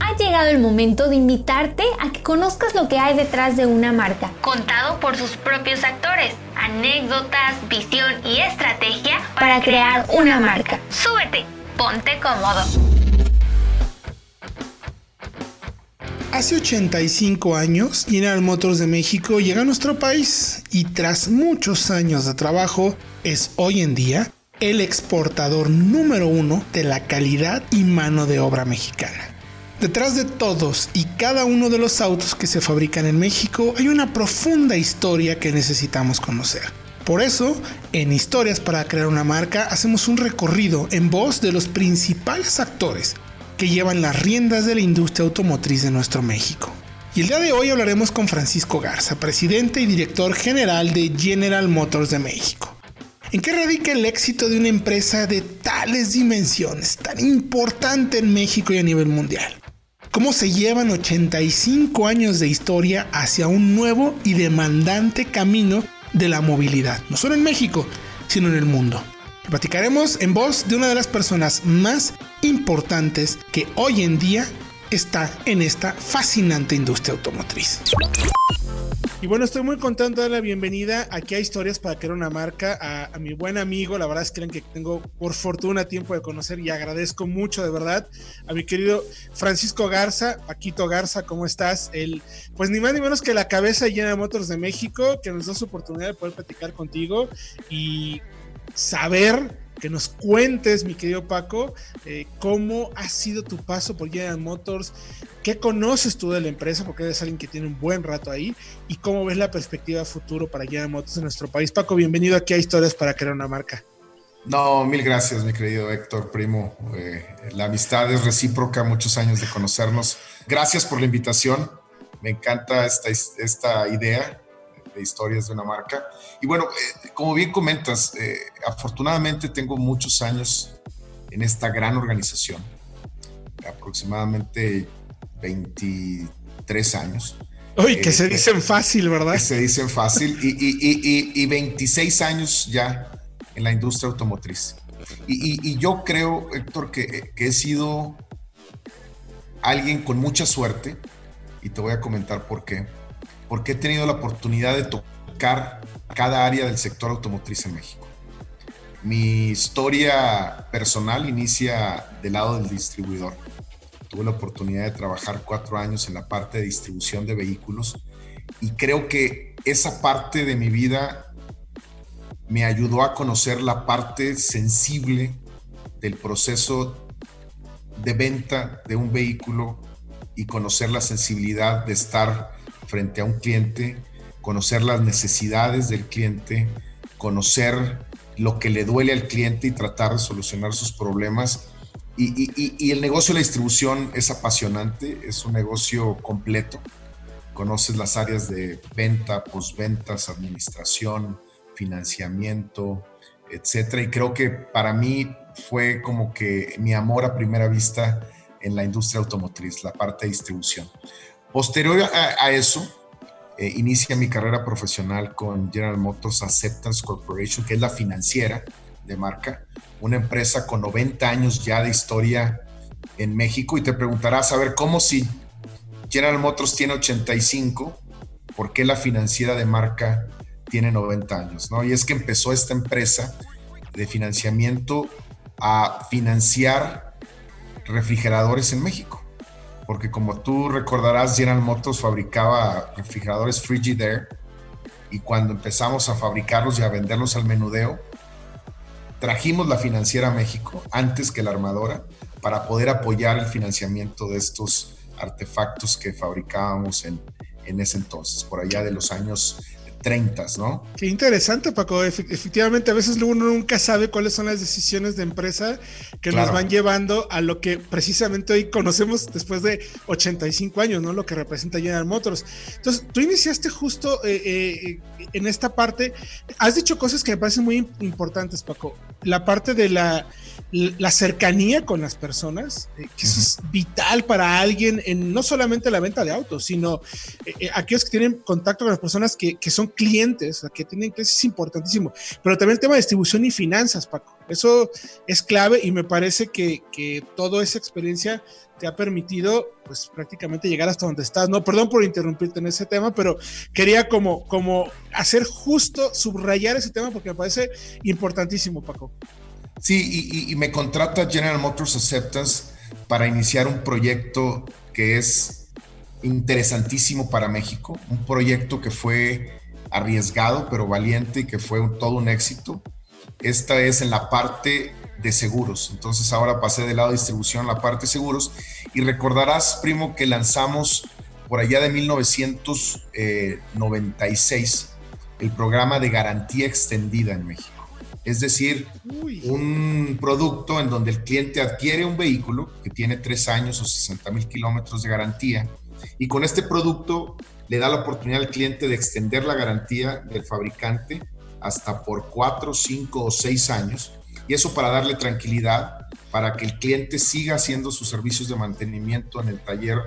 Ha llegado el momento de invitarte a que conozcas lo que hay detrás de una marca, contado por sus propios actores, anécdotas, visión y estrategia para, crear una marca. Súbete, ponte cómodo. Hace 85 años, General Motors de México llega a nuestro país y tras muchos años de trabajo es hoy en día el exportador número uno de la calidad y mano de obra mexicana. Detrás de todos y cada uno de los autos que se fabrican en México hay una profunda historia que necesitamos conocer. Por eso, en Historias para crear una marca hacemos un recorrido en voz de los principales actores que llevan las riendas de la industria automotriz de nuestro México. Y el día de hoy hablaremos con Francisco Garza, presidente y director general de General Motors de México. ¿En qué radica el éxito de una empresa de tales dimensiones, tan importante en México y a nivel mundial? ¿Cómo se llevan 85 años de historia hacia un nuevo y demandante camino de la movilidad, no solo en México, sino en el mundo? Platicaremos en voz de una de las personas más importantes que hoy en día está en esta fascinante industria automotriz. Y bueno, estoy muy contento de dar la bienvenida aquí a Historias para crear una marca a, mi buen amigo. La verdad es que tengo por fortuna tiempo de conocer y agradezco mucho de verdad a mi querido Francisco Garza, Paquito Garza, ¿cómo estás? El, pues ni más ni menos que la cabeza llena de Motors de México, que nos da su oportunidad de poder platicar contigo y saber, que nos cuentes, mi querido Paco, eh, cómo ha sido tu paso por General Motors, qué conoces tú de la empresa, porque eres alguien que tiene un buen rato ahí, y cómo ves la perspectiva futuro para General Motors en nuestro país. Paco, bienvenido aquí a Historias para crear una marca. No, mil gracias, mi querido Héctor, primo. Eh, la amistad es recíproca, muchos años de conocernos. Gracias por la invitación. Me encanta esta, esta idea de historias de una marca. Y bueno, eh, como bien comentas, eh, afortunadamente tengo muchos años en esta gran organización, aproximadamente 23 años. Uy, que se eh, dicen fácil, ¿verdad? Que se dicen fácil y, y, y, y, 26 años ya en la industria automotriz. Y, yo creo, Héctor, que, que he sido alguien con mucha suerte y te voy a comentar por qué porque he tenido la oportunidad de tocar cada área del sector automotriz en México. Mi historia personal inicia del lado del distribuidor. Tuve la oportunidad de trabajar cuatro años en la parte de distribución de vehículos y creo que esa parte de mi vida me ayudó a conocer la parte sensible del proceso de venta de un vehículo y conocer la sensibilidad de estar frente a un cliente, conocer las necesidades del cliente, conocer lo que le duele al cliente y tratar de solucionar sus problemas. Y, el negocio de la distribución es apasionante, es un negocio completo. Conoces las áreas de venta, postventas, administración, financiamiento, etcétera. Y creo que para mí fue como que mi amor a primera vista en la industria automotriz, la parte de distribución. Posterior a, eso, eh, inicia mi carrera profesional con General Motors Acceptance Corporation, que es la financiera de marca, una empresa con 90 años ya de historia en México. Y te preguntarás, a ver, ¿cómo si General Motors tiene 85? ¿Por qué la financiera de marca tiene 90 años? ¿no? Y es que empezó esta empresa de financiamiento a financiar refrigeradores en México porque como tú recordarás, General Motors fabricaba refrigeradores Frigidaire y cuando empezamos a fabricarlos y a venderlos al menudeo, trajimos la financiera a México antes que la armadora para poder apoyar el financiamiento de estos artefactos que fabricábamos en, en ese entonces, por allá de los años 30, ¿no? Qué interesante, Paco. Efectivamente, a veces uno nunca sabe cuáles son las decisiones de empresa que nos van llevando a lo que precisamente hoy conocemos después de 85 años, ¿no? Lo que representa General Motors. Entonces, tú iniciaste justo eh, eh, en esta parte. Has dicho cosas que me parecen muy importantes, Paco. La parte de la la cercanía con las personas, eh, que eso es vital para alguien en no solamente la venta de autos, sino eh, eh, aquellos que tienen contacto con las personas que, son clientes, que tienen clientes es importantísimo, pero también el tema de distribución y finanzas, Paco. Eso es clave y me parece que, que toda esa experiencia te ha permitido pues prácticamente llegar hasta donde estás. No, perdón por interrumpirte en ese tema, pero quería como, como hacer justo, subrayar ese tema porque me parece importantísimo, Paco. Sí, y, me contrata General Motors Acceptance para iniciar un proyecto que es interesantísimo para México, un proyecto que fue arriesgado pero valiente y que fue todo un éxito. Esta es en la parte de seguros. Entonces ahora pasé del lado de distribución a la parte de seguros y recordarás, primo, que lanzamos por allá de 1996 el programa de garantía extendida en México. Es decir, un producto en donde el cliente adquiere un vehículo que tiene tres años o 60 mil kilómetros de garantía y con este producto le da la oportunidad al cliente de extender la garantía del fabricante hasta por cuatro, cinco o seis años y eso para darle tranquilidad, para que el cliente siga haciendo sus servicios de mantenimiento en el taller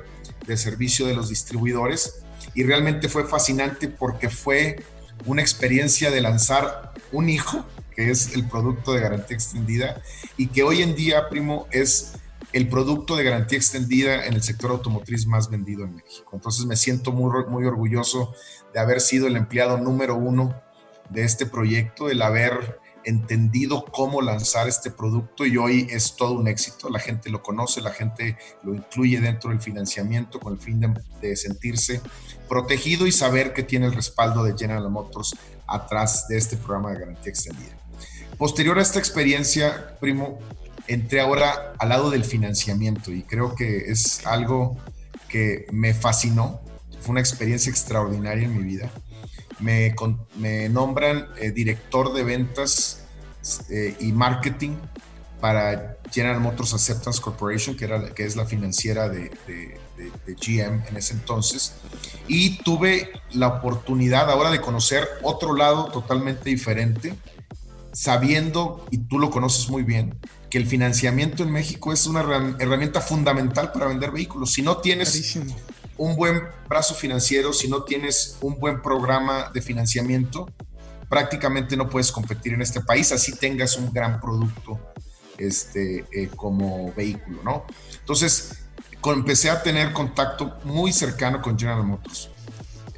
de servicio de los distribuidores. Y realmente fue fascinante porque fue una experiencia de lanzar un hijo, que es el producto de garantía extendida, y que hoy en día, primo, es el producto de garantía extendida en el sector automotriz más vendido en México. Entonces me siento muy, muy orgulloso de haber sido el empleado número uno de este proyecto, el haber entendido cómo lanzar este producto y hoy es todo un éxito. La gente lo conoce, la gente lo incluye dentro del financiamiento con el fin de, sentirse protegido y saber que tiene el respaldo de General Motors atrás de este programa de garantía extendida. Posterior a esta experiencia, primo, entré ahora al lado del financiamiento y creo que es algo que me fascinó. Fue una experiencia extraordinaria en mi vida me, nombran eh, director de ventas eh, y marketing para General Motors Acceptance Corporation, que, era, que es la financiera de, GM en ese entonces. Y tuve la oportunidad ahora de conocer otro lado totalmente diferente, sabiendo, y tú lo conoces muy bien, que el financiamiento en México es una herramienta fundamental para vender vehículos. Si no tienes un buen brazo financiero, si no tienes un buen programa de financiamiento, prácticamente no puedes competir en este país, así tengas un gran producto este, eh, como vehículo, ¿no? Entonces, empecé a tener contacto muy cercano con General Motors.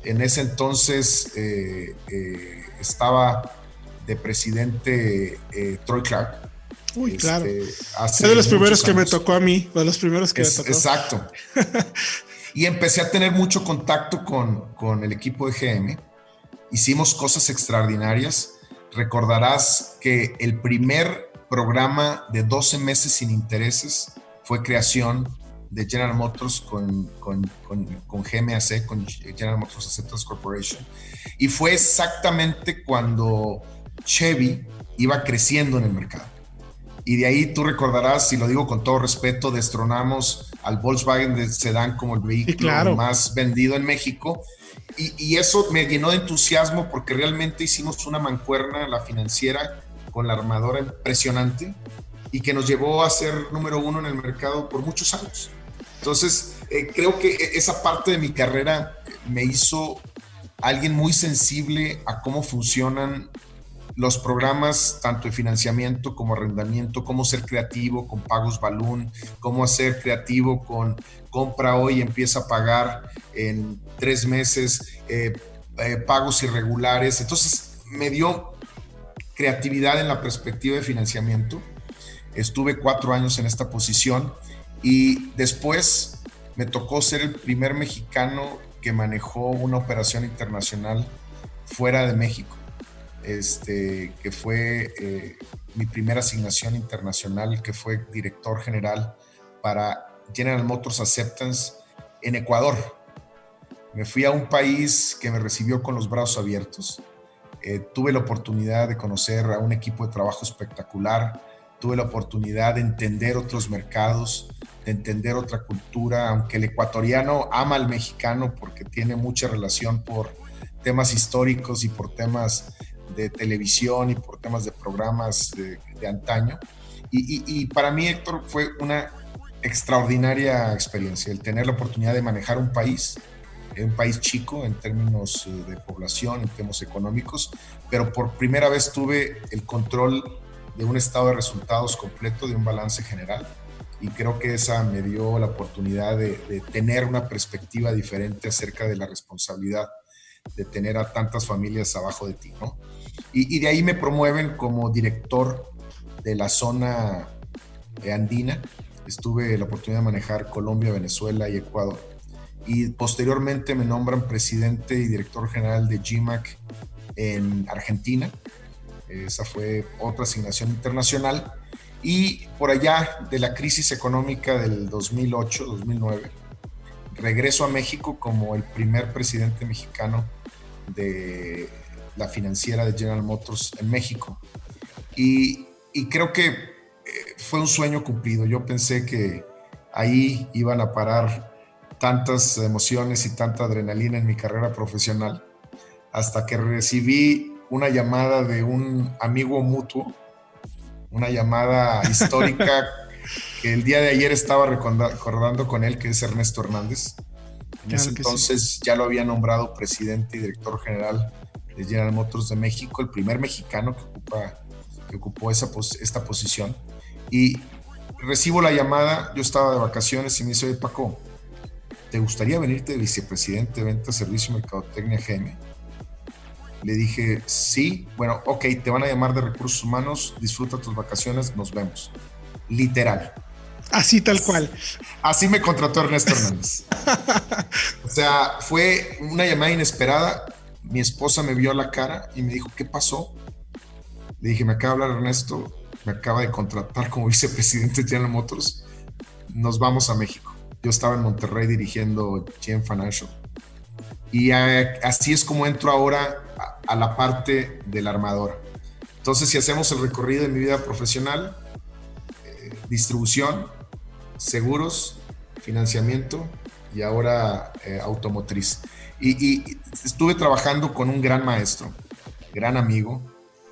En ese entonces eh, eh, estaba de presidente Troy Clark. Uy, claro. Este, de los primeros que me tocó a mí, de los primeros que me tocó. Exacto. Y empecé a tener mucho contacto con, con el equipo de GM. Hicimos cosas extraordinarias. Recordarás que el primer programa de 12 meses sin intereses fue creación de General Motors con, con, con, con, GMAC, con General Motors Acceptance Corporation. Y fue exactamente cuando Chevy iba creciendo en el mercado. Y de ahí tú recordarás, y lo digo con todo respeto, destronamos al Volkswagen de Sedán como el vehículo más vendido en México. Y, y, eso me llenó de entusiasmo porque realmente hicimos una mancuerna, la financiera, con la armadora impresionante y que nos llevó a ser número uno en el mercado por muchos años. Entonces, eh, creo que e, esa parte de mi carrera me hizo alguien muy sensible a cómo funcionan los programas tanto de financiamiento como arrendamiento, cómo ser creativo con pagos balloon, cómo ser creativo con compra hoy empieza a pagar en tres meses, eh, eh, pagos irregulares. Entonces me dio creatividad en la perspectiva de financiamiento. Estuve cuatro años en esta posición y después me tocó ser el primer mexicano que manejó una operación internacional fuera de México este, que fue eh, mi primera asignación internacional, que fue director general para General Motors Acceptance en Ecuador. Me fui a un país que me recibió con los brazos abiertos. Eh, tuve la oportunidad de conocer a un equipo de trabajo espectacular. Tuve la oportunidad de entender otros mercados, de entender otra cultura, aunque el ecuatoriano ama al mexicano porque tiene mucha relación por temas históricos y por temas de televisión y por temas de programas de, antaño. Y, para mí, Héctor, fue una extraordinaria experiencia el tener la oportunidad de manejar un país un país chico en términos eh, de población, en términos económicos, pero por primera vez tuve el control de un estado de resultados completo, de un balance general. Y creo que esa me dio la oportunidad de, tener una perspectiva diferente acerca de la responsabilidad de tener a tantas familias abajo de ti, ¿no? Y, y de ahí me promueven como director de la zona andina. Estuve la oportunidad de manejar Colombia, Venezuela y Ecuador y posteriormente me nombran presidente y director general de GMAC en Argentina. Esa fue otra asignación internacional. Y por allá de la crisis económica del 2008-2009, regreso a México como el primer presidente mexicano de la financiera de General Motors en México. Y, y creo que eh, fue un sueño cumplido. Yo pensé que ahí iban a parar tantas emociones y tanta adrenalina en mi carrera profesional hasta que recibí una llamada de un amigo mutuo, una llamada histórica que el día de ayer estaba recordando con él, que es Ernesto Hernández. En ese entonces ya lo había nombrado presidente y director general de General Motors de México, el primer mexicano que, ocupa, que ocupó esa, esta posición. Y recibo la llamada, yo estaba de vacaciones y me dice, Paco, ¿te gustaría venirte de vicepresidente de Venta, Servicio y Mercadotecnia GM? Le dije, sí, bueno, ok, te van a llamar de recursos humanos, disfruta tus vacaciones, nos vemos. Literal. Así tal cual. Así me contrató Ernesto Hernández. o sea, fue una llamada inesperada. Mi esposa me vio la cara y me dijo, ¿qué pasó? Le dije, me acaba de hablar Ernesto, me acaba de contratar como vicepresidente de General Motors. Nos vamos a México yo estaba en Monterrey dirigiendo GM Financial. Y así es como entro ahora a, la parte de la armadora. Entonces, si hacemos el recorrido de mi vida profesional, eh, distribución, seguros, financiamiento y ahora eh, automotriz. Y, estuve trabajando con un gran maestro, gran amigo,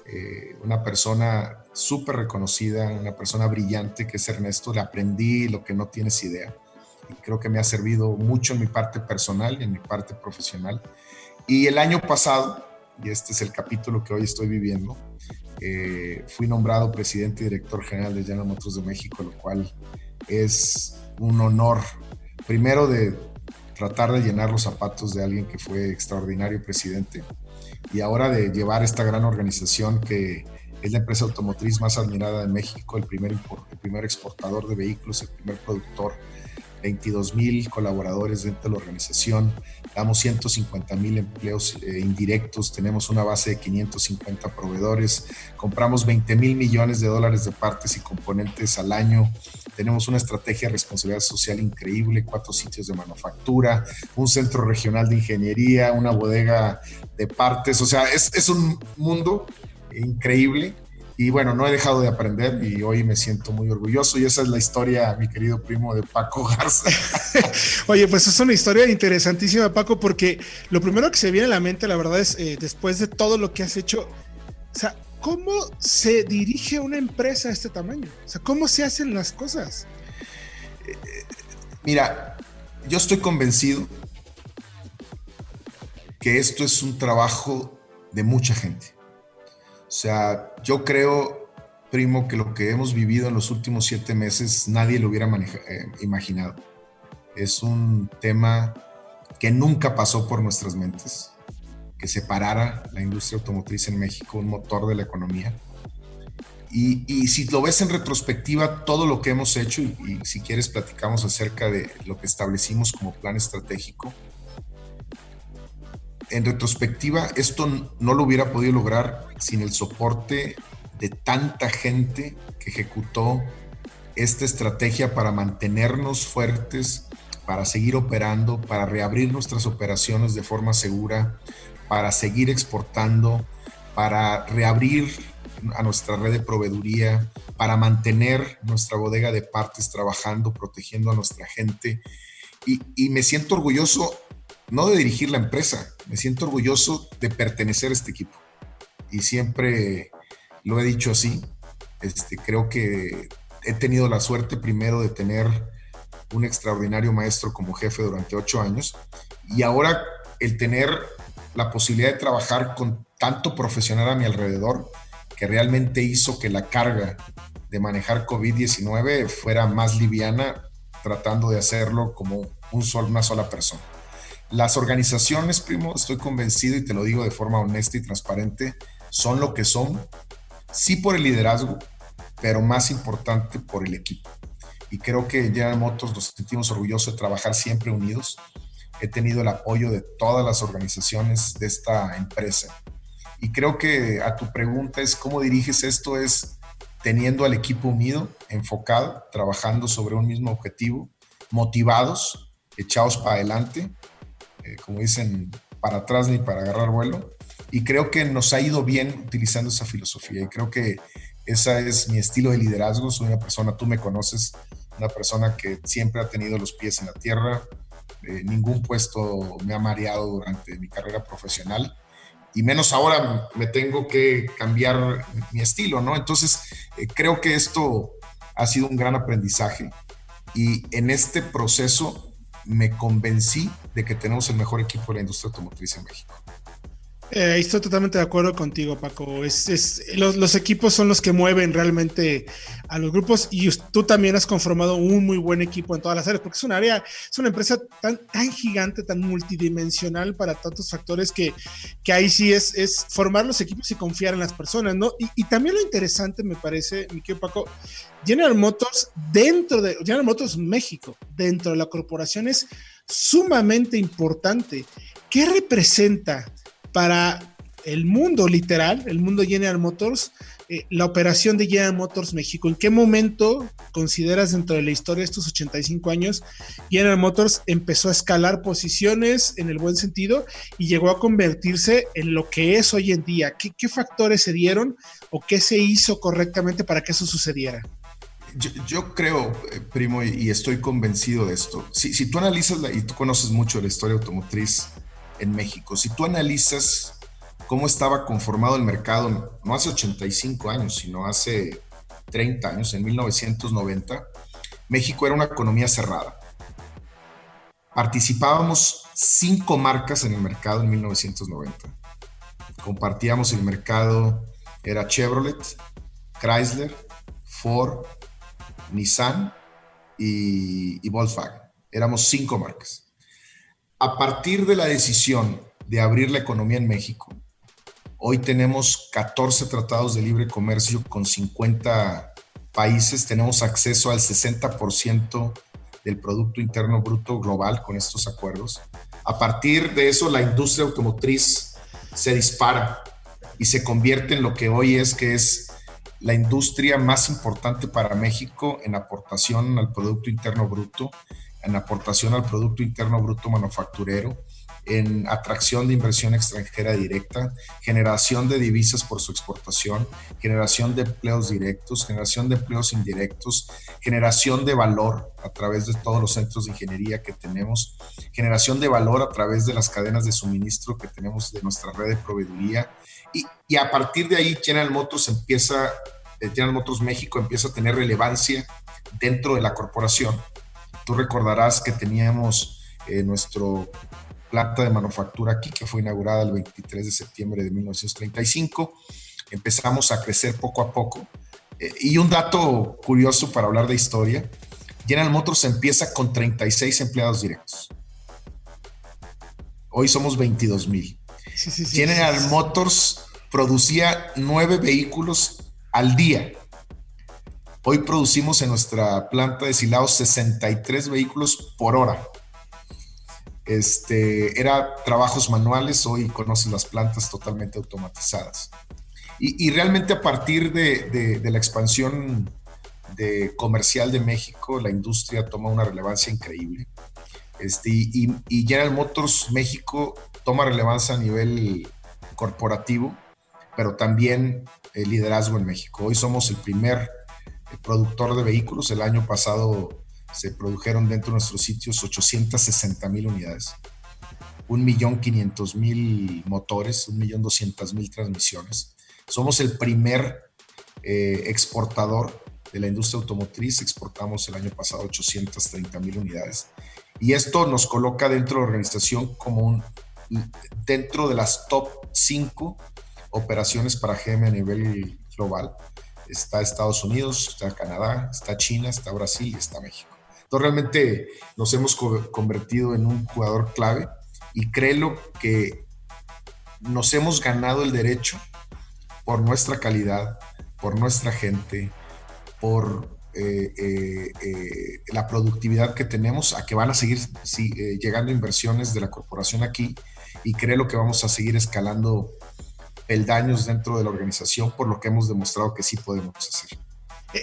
eh, una persona súper reconocida, una persona brillante que es Ernesto. Le aprendí lo que no tienes idea creo que me ha servido mucho en mi parte personal y en mi parte profesional. Y el año pasado, y este es el capítulo que hoy estoy viviendo, eh, fui nombrado presidente y director general de General Motors de México, lo cual es un honor, primero de tratar de llenar los zapatos de alguien que fue extraordinario presidente y ahora de llevar esta gran organización que es la empresa automotriz más admirada de México, el primer, el primer exportador de vehículos, el primer productor 22 mil colaboradores dentro de la organización, damos 150 mil empleos eh, indirectos, tenemos una base de 550 proveedores, compramos 20 mil millones de dólares de partes y componentes al año, tenemos una estrategia de responsabilidad social increíble, cuatro sitios de manufactura, un centro regional de ingeniería, una bodega de partes, o sea, es, es un mundo increíble y bueno, no he dejado de aprender y hoy me siento muy orgulloso y esa es la historia, mi querido primo de Paco Garza. Oye, pues es una historia interesantísima, Paco, porque lo primero que se viene a la mente, la verdad es, eh, después de todo lo que has hecho, o sea, ¿cómo se dirige una empresa a este tamaño? O sea, ¿cómo se hacen las cosas? Eh, mira, yo estoy convencido que esto es un trabajo de mucha gente o sea, yo creo, primo, que lo que hemos vivido en los últimos siete meses nadie lo hubiera eh, imaginado. Es un tema que nunca pasó por nuestras mentes, que separara la industria automotriz en México, un motor de la economía. Y, si lo ves en retrospectiva, todo lo que hemos hecho, y, y si quieres platicamos acerca de lo que establecimos como plan estratégico, en retrospectiva, esto no lo hubiera podido lograr sin el soporte de tanta gente que ejecutó esta estrategia para mantenernos fuertes, para seguir operando, para reabrir nuestras operaciones de forma segura, para seguir exportando, para reabrir a nuestra red de proveeduría, para mantener nuestra bodega de partes trabajando, protegiendo a nuestra gente. Y, y me siento orgulloso no de dirigir la empresa, me siento orgulloso de pertenecer a este equipo. Y siempre lo he dicho así. Este, creo que he tenido la suerte primero de tener un extraordinario maestro como jefe durante ocho años Y ahora el tener la posibilidad de trabajar con tanto profesional a mi alrededor, que realmente hizo que la carga de manejar COVID-19 fuera más liviana, tratando de hacerlo como un una sola persona. Las organizaciones, primo, estoy convencido y te lo digo de forma honesta y transparente, son lo que son, sí por el liderazgo, pero más importante por el equipo. Y creo que General Motors nos sentimos orgullosos de trabajar siempre unidos. He tenido el apoyo de todas las organizaciones de esta empresa. Y creo que a tu pregunta es cómo diriges esto es teniendo al equipo unido, enfocado, trabajando sobre un mismo objetivo, motivados, echados para adelante, eh, como dicen, para atrás ni para agarrar vuelo. Y creo que nos ha ido bien utilizando esa filosofía. Y creo que ese es mi estilo de liderazgo. Soy una persona, tú me conoces, una persona que siempre ha tenido los pies en la tierra. Eh, ningún puesto me ha mareado durante mi carrera profesional y menos ahora me tengo que cambiar mi estilo, ¿no? Entonces, eh, creo que esto ha sido un gran aprendizaje y en este proceso me convencí de que tenemos el mejor equipo de la industria automotriz en México. Eh, estoy totalmente de acuerdo contigo, Paco. Los, equipos son los que mueven realmente a los grupos y tú también has conformado un muy buen equipo en todas las áreas, porque es un área, es una empresa tan, gigante, tan multidimensional para tantos factores que, ahí sí es, es formar los equipos y confiar en las personas, ¿no? Y, también lo interesante, me parece, mi querido Paco, General Motors dentro de General Motors México, dentro de la corporación es sumamente importante. ¿Qué representa? Para el mundo literal, el mundo General Motors, eh, la operación de General Motors México. ¿En qué momento consideras dentro de la historia de estos 85 años General Motors empezó a escalar posiciones en el buen sentido y llegó a convertirse en lo que es hoy en día? ¿Qué, factores se dieron o qué se hizo correctamente para que eso sucediera? Yo, creo, eh, primo, y estoy convencido de esto. Si, tú analizas y tú conoces mucho la historia automotriz, en México. Si tú analizas cómo estaba conformado el mercado, no hace 85 años, sino hace 30 años, en 1990, México era una economía cerrada. Participábamos cinco marcas en el mercado en 1990. Compartíamos el mercado, era Chevrolet, Chrysler, Ford, Nissan y, Volkswagen. Éramos cinco marcas a partir de la decisión de abrir la economía en México, hoy tenemos 14 tratados de libre comercio con 50 países, tenemos acceso al 60% del Producto Interno Bruto global con estos acuerdos. A partir de eso, la industria automotriz se dispara y se convierte en lo que hoy es, que es la industria más importante para México en aportación al Producto Interno Bruto en aportación al Producto Interno Bruto Manufacturero, en atracción de inversión extranjera directa, generación de divisas por su exportación, generación de empleos directos, generación de empleos indirectos, generación de valor a través de todos los centros de ingeniería que tenemos, generación de valor a través de las cadenas de suministro que tenemos de nuestra red de proveeduría. Y, y a partir de ahí General Motors empieza, eh, General Motors México empieza a tener relevancia dentro de la corporación Tú recordarás que teníamos eh, nuestro planta de manufactura aquí, que fue inaugurada el 23 de septiembre de 1935. Empezamos a crecer poco a poco. Eh, y un dato curioso para hablar de historia, General Motors empieza con 36 empleados directos. Hoy somos 22 mil. General Motors producía nueve vehículos al día. Hoy producimos en nuestra planta de silados 63 vehículos por hora. Este, era trabajos manuales, hoy conoces las plantas totalmente automatizadas. Y, realmente a partir de, la expansión de comercial de México, la industria toma una relevancia increíble. Este, y, General Motors México toma relevancia a nivel corporativo, pero también el liderazgo en México. Hoy somos el primer productor de vehículos. El año pasado se produjeron dentro de nuestros sitios 860 mil unidades, 1.500.000 motores, 1.200.000 transmisiones. Somos el primer eh, exportador de la industria automotriz. Exportamos el año pasado 830 mil unidades. Y esto nos coloca dentro de la organización como un, dentro de las top 5 operaciones para GM a nivel global. Está Estados Unidos, está Canadá, está China, está Brasil y está México. Entonces realmente nos hemos convertido en un jugador clave y creo que nos hemos ganado el derecho por nuestra calidad, por nuestra gente, por eh, eh, eh, la productividad que tenemos, a que van a seguir llegando inversiones de la corporación aquí y creo que vamos a seguir escalando peldaños dentro de la organización por lo que hemos demostrado que sí podemos hacer.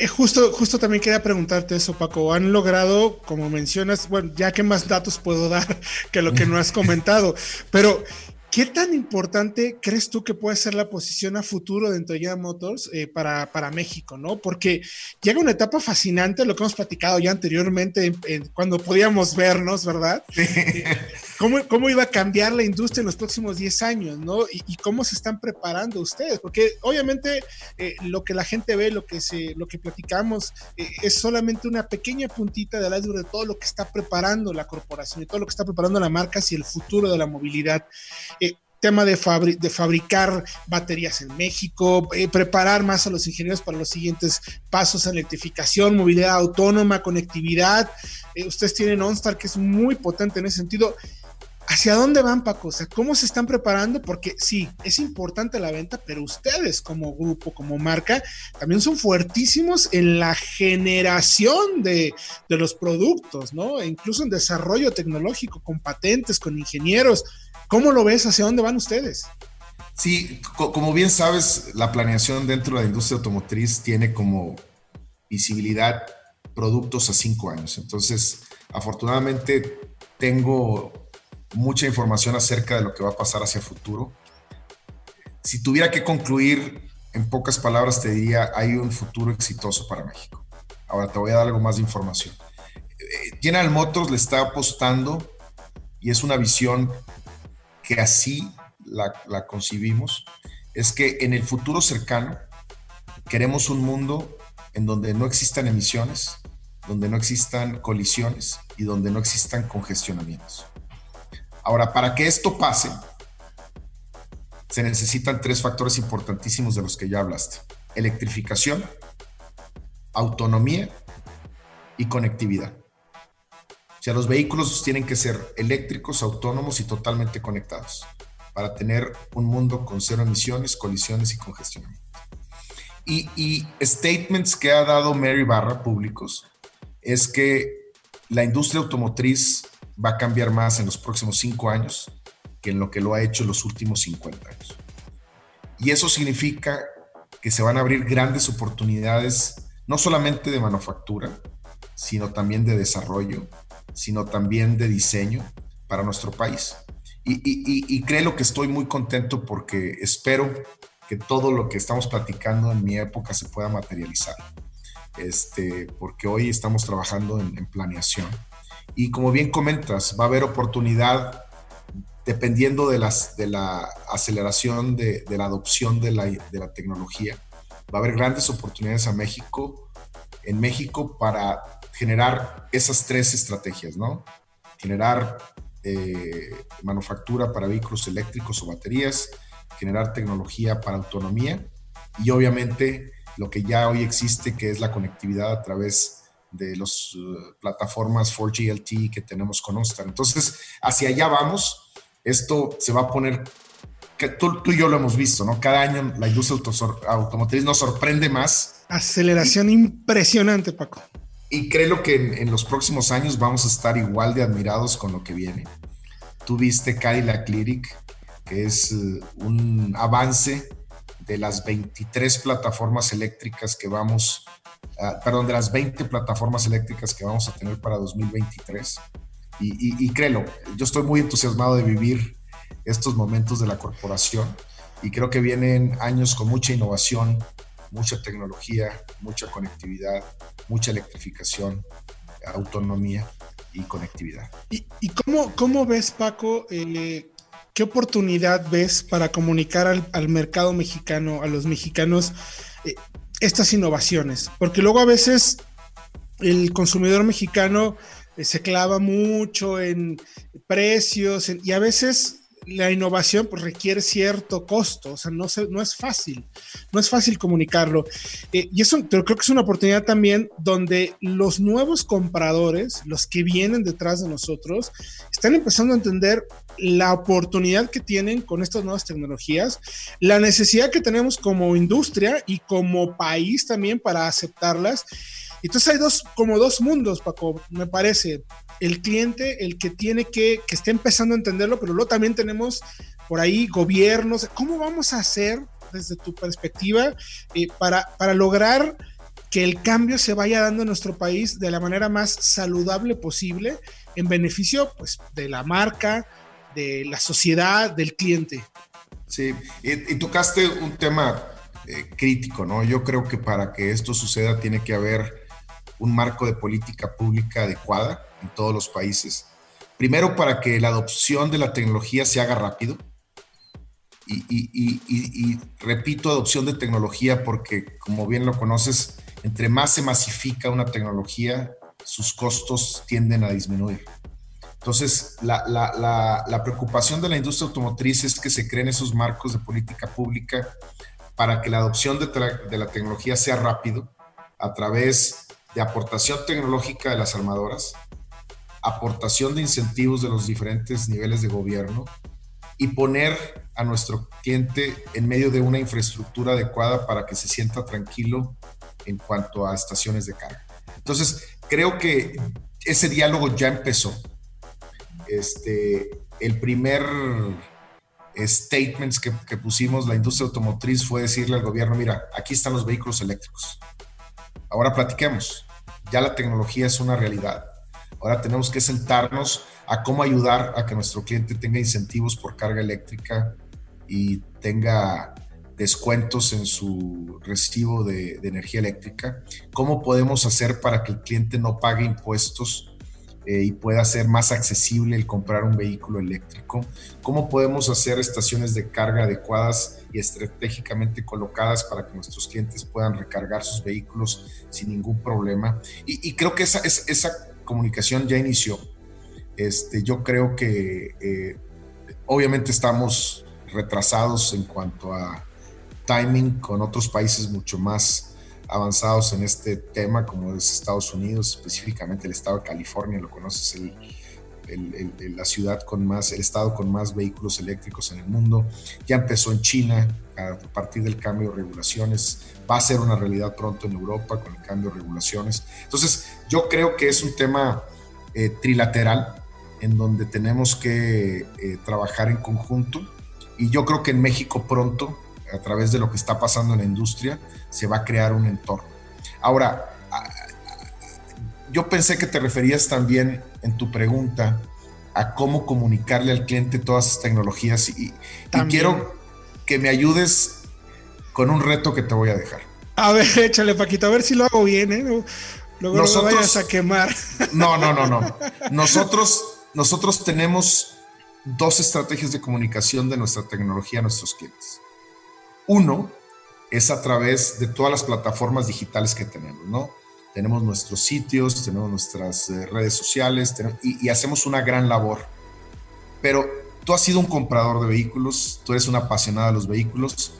justo, justo también quería preguntarte eso, Paco. Han logrado, como mencionas, bueno, ya que más datos puedo dar que lo que no has comentado, pero ¿Qué tan importante crees tú que puede ser la posición a futuro de Toyota Motors eh, para, para, México, no? Porque llega una etapa fascinante, lo que hemos platicado ya anteriormente, cuando podíamos vernos, ¿verdad? Eh, ¿Cómo, iba a cambiar la industria en los próximos 10 años, no? Y, cómo se están preparando ustedes, porque obviamente eh, lo que la gente ve, lo que, se, lo que platicamos, es solamente una pequeña puntita del iceberg de todo lo que está preparando la corporación y todo lo que está preparando la marca hacia el futuro de la movilidad tema de, de, fabricar baterías en México, eh, preparar más a los ingenieros para los siguientes pasos en electrificación, movilidad autónoma, conectividad. Eh, ustedes tienen OnStar que es muy potente en ese sentido. ¿Hacia dónde van, Paco? O sea, ¿cómo se están preparando? Porque sí, es importante la venta, pero ustedes como grupo, como marca, también son fuertísimos en la generación de, de los productos, ¿no? E incluso en desarrollo tecnológico, con patentes, con ingenieros. ¿Cómo lo ves? ¿Hacia dónde van ustedes? Sí, como bien sabes, la planeación dentro de la industria automotriz tiene como visibilidad productos a cinco años. Entonces, afortunadamente, tengo mucha información acerca de lo que va a pasar hacia el futuro. Si tuviera que concluir en pocas palabras, te diría, hay un futuro exitoso para México. Ahora te voy a dar algo más de información. Eh, General Motors le está apostando y es una visión que así la, concibimos, es que en el futuro cercano queremos un mundo en donde no existan emisiones, donde no existan colisiones y donde no existan congestionamientos. Ahora, para que esto pase, se necesitan tres factores importantísimos de los que ya hablaste. Electrificación, autonomía y conectividad sea, los vehículos tienen que ser eléctricos, autónomos y totalmente conectados para tener un mundo con cero emisiones, colisiones y congestionamiento. Y, y statements que ha dado Mary Barra públicos es que la industria automotriz va a cambiar más en los próximos cinco años que en lo que lo ha hecho en los últimos 50 años. Y eso significa que se van a abrir grandes oportunidades, no solamente de manufactura, sino también de desarrollo, sino también de diseño para nuestro país. Y, creo que estoy muy contento porque espero que todo lo que estamos platicando en mi época se pueda materializar. Este, porque hoy estamos trabajando en, planeación. Y como bien comentas, va a haber oportunidad dependiendo de, las, de la aceleración de, la adopción de la, de la tecnología. Va a haber grandes oportunidades a México, en México para generar esas tres estrategias, ¿no? Generar eh, manufactura para vehículos eléctricos o baterías, generar tecnología para autonomía y obviamente lo que ya hoy existe, que es la conectividad a través de las uh, plataformas 4G LTE que tenemos con OnStar. Entonces, hacia allá vamos. Esto se va a poner, que tú, tú, y yo lo hemos visto, ¿no? Cada año la industria automotriz nos sorprende más. Aceleración impresionante, Paco. Y creo que en, los próximos años vamos a estar igual de admirados con lo que viene. Tú viste Cadillac Lyric, que es eh, un avance de las 23 plataformas eléctricas que vamos, uh, perdón, de las 20 plataformas eléctricas que vamos a tener para 2023. Y, y, y créelo, yo estoy muy entusiasmado de vivir estos momentos de la corporación y creo que vienen años con mucha innovación, mucha tecnología, mucha conectividad, mucha electrificación, autonomía y conectividad. ¿Y, cómo, cómo, ves, Paco, eh, qué oportunidad ves para comunicar al, mercado mexicano, a los mexicanos, eh, estas innovaciones? Porque luego a veces el consumidor mexicano se clava mucho en precios y a veces la innovación pues, requiere cierto costo, o sea, no, no es fácil, no es fácil comunicarlo. Eh, y eso creo que es una oportunidad también donde los nuevos compradores, los que vienen detrás de nosotros, están empezando a entender la oportunidad que tienen con estas nuevas tecnologías, la necesidad que tenemos como industria y como país también para aceptarlas. Entonces hay dos, como dos mundos, Paco, me parece el cliente el que tiene que, que esté empezando a entenderlo, pero luego también tenemos por ahí gobiernos. ¿Cómo vamos a hacer desde tu perspectiva eh, para, para lograr que el cambio se vaya dando en nuestro país de la manera más saludable posible en beneficio pues, de la marca, de la sociedad, del cliente? Sí, y, tocaste un tema eh, crítico, ¿no? Yo creo que para que esto suceda tiene que haber un marco de política pública adecuada en todos los países. Primero, para que la adopción de la tecnología se haga rápido. Y, repito, adopción de tecnología porque, como bien lo conoces, entre más se masifica una tecnología, sus costos tienden a disminuir. Entonces, la, la, preocupación de la industria automotriz es que se creen esos marcos de política pública para que la adopción de, de la tecnología sea rápido a través de aportación tecnológica de las armadoras, aportación de incentivos de los diferentes niveles de gobierno y poner a nuestro cliente en medio de una infraestructura adecuada para que se sienta tranquilo en cuanto a estaciones de carga. Entonces, creo que ese diálogo ya empezó. Este, el primer statements que, que pusimos la industria automotriz fue decirle al gobierno, mira, aquí están los vehículos eléctricos. Ahora platiquemos. Ya la tecnología es una realidad Ahora tenemos que sentarnos a cómo ayudar a que nuestro cliente tenga incentivos por carga eléctrica y tenga descuentos en su recibo de, energía eléctrica. ¿Cómo podemos hacer para que el cliente no pague impuestos eh, y pueda ser más accesible el comprar un vehículo eléctrico? ¿Cómo podemos hacer estaciones de carga adecuadas y estratégicamente colocadas para que nuestros clientes puedan recargar sus vehículos sin ningún problema? Y, creo que esa, esa comunicación ya inició. Este, yo creo que eh, obviamente estamos retrasados en cuanto a timing con otros países mucho más avanzados en este tema, como es Estados Unidos, específicamente el estado de California, lo conoces, el, la ciudad con más, el estado con más vehículos eléctricos en el mundo. Ya empezó en China a partir del cambio de regulaciones. Va a ser una realidad pronto en Europa con el cambio de regulaciones. Entonces, yo creo que es un tema eh, trilateral en donde tenemos que eh, trabajar en conjunto. Y yo creo que en México pronto, a través de lo que está pasando en la industria, se va a crear un entorno. Ahora, yo pensé que te referías también en tu pregunta a cómo comunicarle al cliente todas esas tecnologías y, quiero que me ayudes con un reto que te voy a dejar. A ver, échale Paquito, a ver si lo hago bien, ¿eh? Luego Nosotros, no vayas a quemar. No, no, no, no. Nosotros, nosotros tenemos dos estrategias de comunicación de nuestra tecnología a nuestros clientes. Uno es a través de todas las plataformas digitales que tenemos, ¿no? tenemos nuestros sitios, tenemos nuestras eh, redes sociales y, hacemos una gran labor. Pero tú has sido un comprador de vehículos, tú eres una apasionada de los vehículos.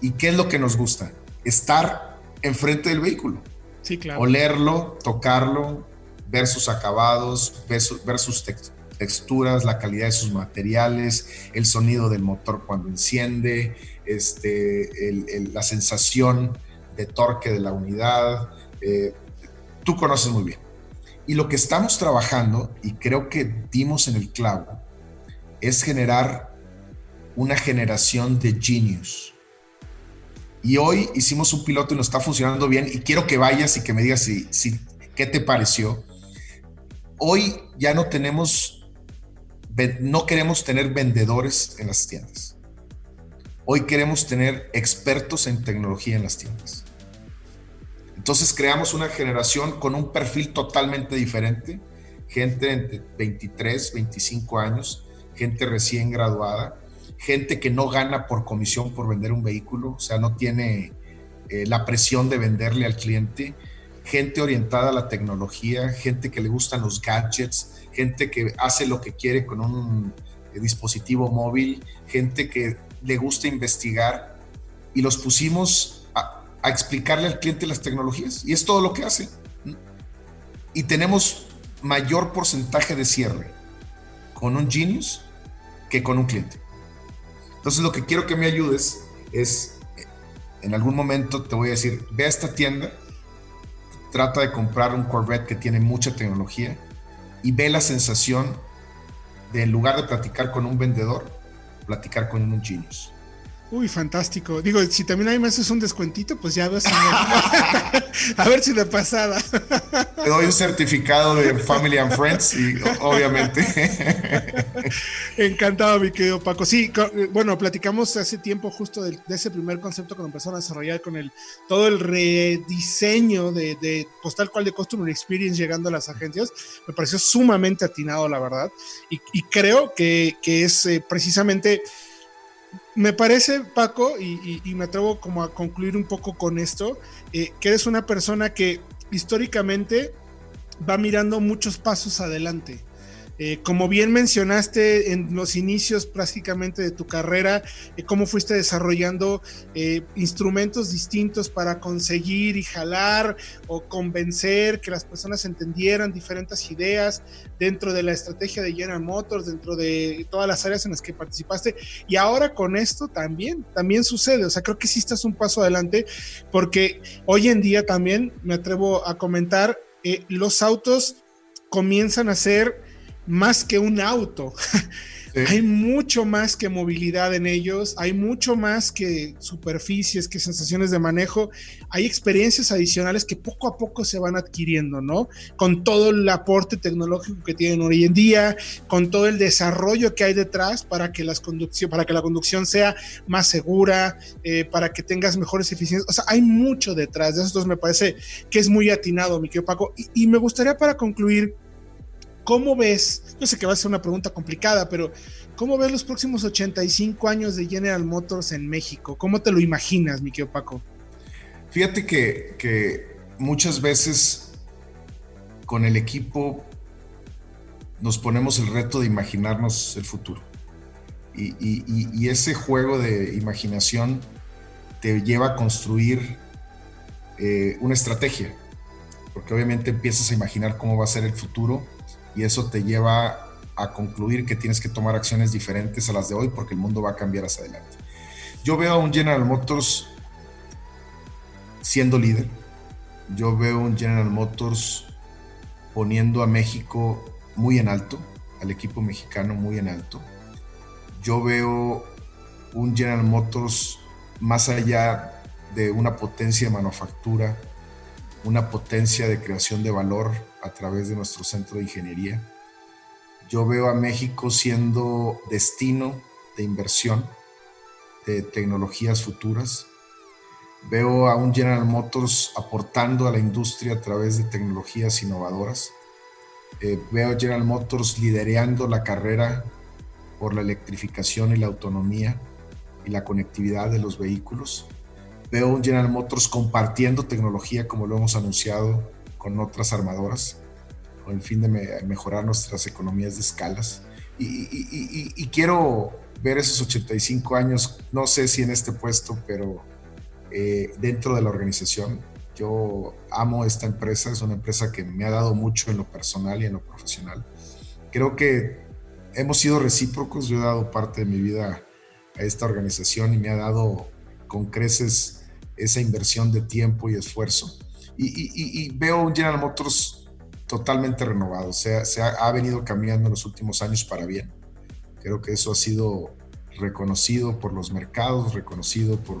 ¿Y qué es lo que nos gusta? Estar enfrente del vehículo. Sí, claro. Olerlo, tocarlo, ver sus acabados, ver, sus texturas, la calidad de sus materiales, el sonido del motor cuando enciende, este, la sensación de torque de la unidad, eh, tú conoces muy bien. Y lo que estamos trabajando, y creo que dimos en el clavo, es generar una generación de genius. Y hoy hicimos un piloto y nos está funcionando bien y quiero que vayas y que me digas si, si, qué te pareció. Hoy ya no tenemos, no queremos tener vendedores en las tiendas. Hoy queremos tener expertos en tecnología en las tiendas. Entonces creamos una generación con un perfil totalmente diferente, gente entre 23, 25 años, gente recién graduada, gente que no gana por comisión por vender un vehículo, o sea, no tiene eh, la presión de venderle al cliente, gente orientada a la tecnología, gente que le gustan los gadgets, gente que hace lo que quiere con un eh, dispositivo móvil, gente que le gusta investigar y los pusimos a, explicarle al cliente las tecnologías y es todo lo que hace. Y tenemos mayor porcentaje de cierre con un Genius que con un cliente. Entonces lo que quiero que me ayudes es, en algún momento te voy a decir, ve a esta tienda, trata de comprar un Corvette que tiene mucha tecnología y ve la sensación de en lugar de platicar con un vendedor, platicar con un Genius. Uy, fantástico. Digo, si también hay me haces un descuentito, pues ya ves. a ver si de pasada. Te doy un certificado de Family and Friends y obviamente. Encantado, mi querido Paco. Sí, bueno, platicamos hace tiempo justo de, ese primer concepto cuando empezaron a desarrollar con el todo el rediseño de, de pues tal cual de Customer Experience llegando a las agencias. Me pareció sumamente atinado, la verdad. Y, creo que, que es eh, precisamente me parece, Paco, y, me atrevo como a concluir un poco con esto, eh, que eres una persona que históricamente va mirando muchos pasos adelante. Eh, como bien mencionaste en los inicios prácticamente de tu carrera, eh, cómo fuiste desarrollando eh, instrumentos distintos para conseguir y jalar o convencer que las personas entendieran diferentes ideas dentro de la estrategia de General Motors, dentro de todas las áreas en las que participaste. Y ahora con esto también, también sucede. O sea, creo que sí estás un paso adelante porque hoy en día también me atrevo a comentar, los autos comienzan a ser más que un auto. Hay mucho más que movilidad en ellos, hay mucho más que superficies, que sensaciones de manejo, hay experiencias adicionales que poco a poco se van adquiriendo, ¿no? Con todo el aporte tecnológico que tienen hoy en día, con todo el desarrollo que hay detrás para que, las conducción, para que la conducción sea más segura, eh, para que tengas mejores eficiencias. O sea, hay mucho detrás de eso, me parece que es muy atinado, mi querido Paco. y me gustaría para concluir, ¿Cómo ves? Yo sé que va a ser una pregunta complicada, pero ¿cómo ves los próximos 85 años de General Motors en México? ¿Cómo te lo imaginas, mi querido Paco? Fíjate que, muchas veces con el equipo nos ponemos el reto de imaginarnos el futuro. Y, ese juego de imaginación te lleva a construir eh, una estrategia, porque obviamente empiezas a imaginar cómo va a ser el futuro y eso te lleva a concluir que tienes que tomar acciones diferentes a las de hoy porque el mundo va a cambiar hacia adelante. Yo veo a un General Motors siendo líder. Yo veo un General Motors poniendo a México muy en alto, al equipo mexicano muy en alto. Yo veo un General Motors más allá de una potencia de manufactura, una potencia de creación de valor a través de nuestro centro de ingeniería. Yo veo a México siendo destino de inversión de tecnologías futuras. Veo a un General Motors aportando a la industria a través de tecnologías innovadoras. Eh, veo a General Motors liderando la carrera por la electrificación y la autonomía y la conectividad de los vehículos. Veo un General Motors compartiendo tecnología como lo hemos anunciado con otras armadoras, con el fin de mejorar nuestras economías de escalas. Y, quiero ver esos 85 años, no sé si en este puesto, pero eh, dentro de la organización. Yo amo esta empresa, es una empresa que me ha dado mucho en lo personal y en lo profesional. Creo que hemos sido recíprocos, yo he dado parte de mi vida a esta organización y me ha dado con creces esa inversión de tiempo y esfuerzo. Y, veo un General Motors totalmente renovado, o sea, se ha, ha, venido cambiando en los últimos años para bien. Creo que eso ha sido reconocido por los mercados, reconocido por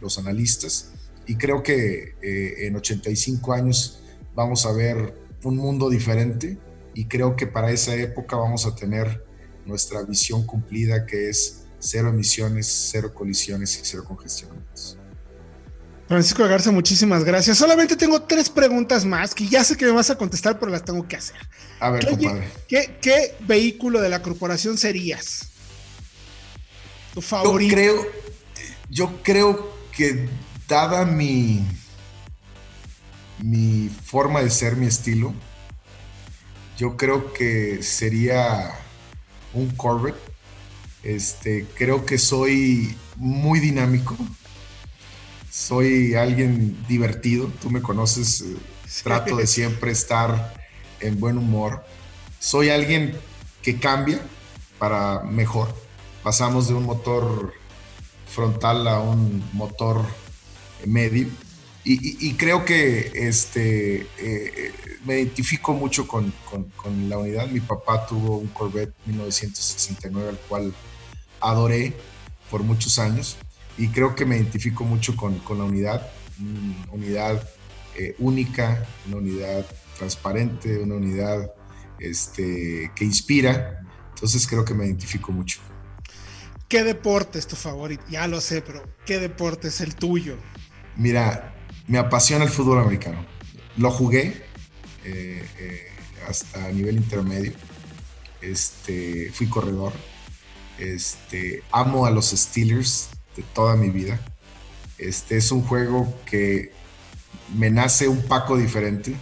los analistas y creo que eh, en 85 años vamos a ver un mundo diferente y creo que para esa época vamos a tener nuestra visión cumplida que es cero emisiones, cero colisiones y cero congestionamientos. Francisco Garza, muchísimas gracias. Solamente tengo tres preguntas más que ya sé que me vas a contestar, pero las tengo que hacer. A ver, compadre. ¿qué, vehículo de la corporación serías? Tu favorito. Yo creo, yo creo que dada mi, mi forma de ser, mi estilo, yo creo que sería un Corvette. Este, creo que soy muy dinámico. Soy alguien divertido. Tú me conoces. Eh, trato de siempre estar en buen humor. Soy alguien que cambia para mejor. Pasamos de un motor frontal a un motor medio y, creo que este, eh, me identifico mucho con, la unidad. Mi papá tuvo un Corvette 1969 al cual adoré por muchos años y creo que me identifico mucho con, la unidad, una unidad eh, única, una unidad transparente, una unidad este, que inspira. Entonces creo que me identifico mucho. ¿Qué deporte es tu favorito? Ya lo sé, pero ¿qué deporte es el tuyo? Mira, me apasiona el fútbol americano. Lo jugué eh, eh, hasta nivel intermedio. Este, fui corredor. Este, amo a los Steelers de toda mi vida. Este es un juego que me nace un paco diferente.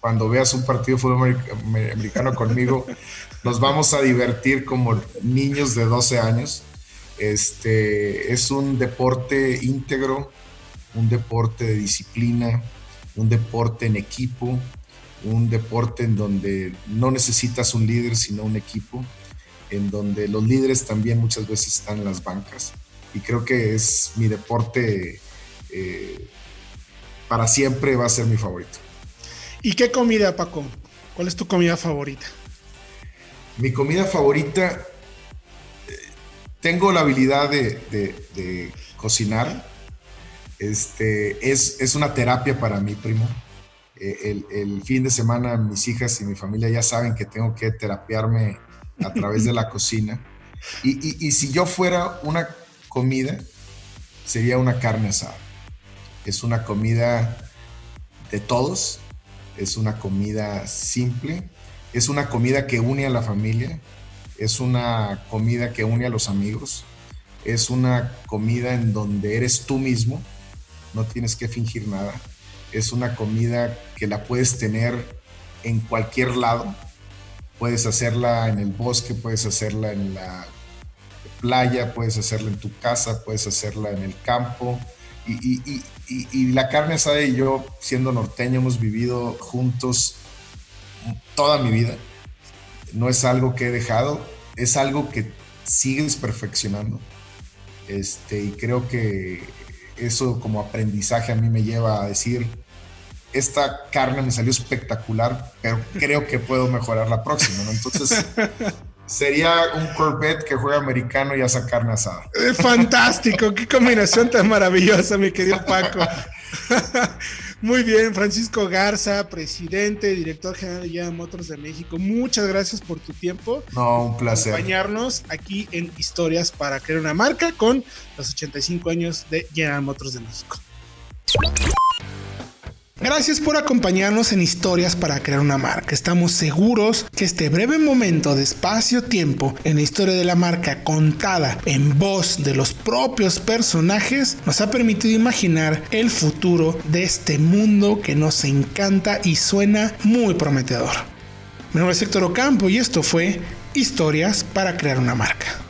Cuando veas un partido de fútbol americano conmigo, nos vamos a divertir como niños de 12 años. Este es un deporte íntegro, un deporte de disciplina, un deporte en equipo, un deporte en donde no necesitas un líder, sino un equipo, en donde los líderes también muchas veces están en las bancas. Y creo que es mi deporte, eh, para siempre va a ser mi favorito. ¿Y qué comida, Paco? ¿Cuál es tu comida favorita? Mi comida favorita, eh, tengo la habilidad de, de cocinar este, es, es una terapia para mí, primo. Eh, el, fin de semana mis hijas y mi familia ya saben que tengo que terapiarme a través de la cocina. Y, si yo fuera una comida, sería una carne asada. Es una comida de todos, es una comida simple, es una comida que une a la familia, es una comida que une a los amigos, es una comida en donde eres tú mismo no tienes que fingir nada. Es una comida que la puedes tener en cualquier lado. Puedes hacerla en el bosque, puedes hacerla en la playa, puedes hacerla en tu casa, puedes hacerla en el campo. Y, la carne asada yo, siendo norteño, hemos vivido juntos toda mi vida. No es algo que he dejado, es algo que sigues perfeccionando. Este, y creo que eso como aprendizaje a mí me lleva a decir, esta carne me salió espectacular, pero creo que puedo mejorar la próxima, Entonces, sería un Corvette que juega americano y hace carne asada. Eh, fantástico, qué combinación tan maravillosa, mi querido Paco. Muy bien, Francisco Garza, presidente, director general de General Motors de México. Muchas gracias por tu tiempo. No, un placer. Acompañarnos aquí en Historias para crear una marca con los 85 años de General Motors de México. Gracias por acompañarnos en Historias para crear una marca. Estamos seguros que este breve momento de espacio-tiempo en la historia de la marca contada en voz de los propios personajes nos ha permitido imaginar el futuro de este mundo que nos encanta y suena muy prometedor. Mi nombre es Héctor Ocampo y esto fue Historias para crear una marca.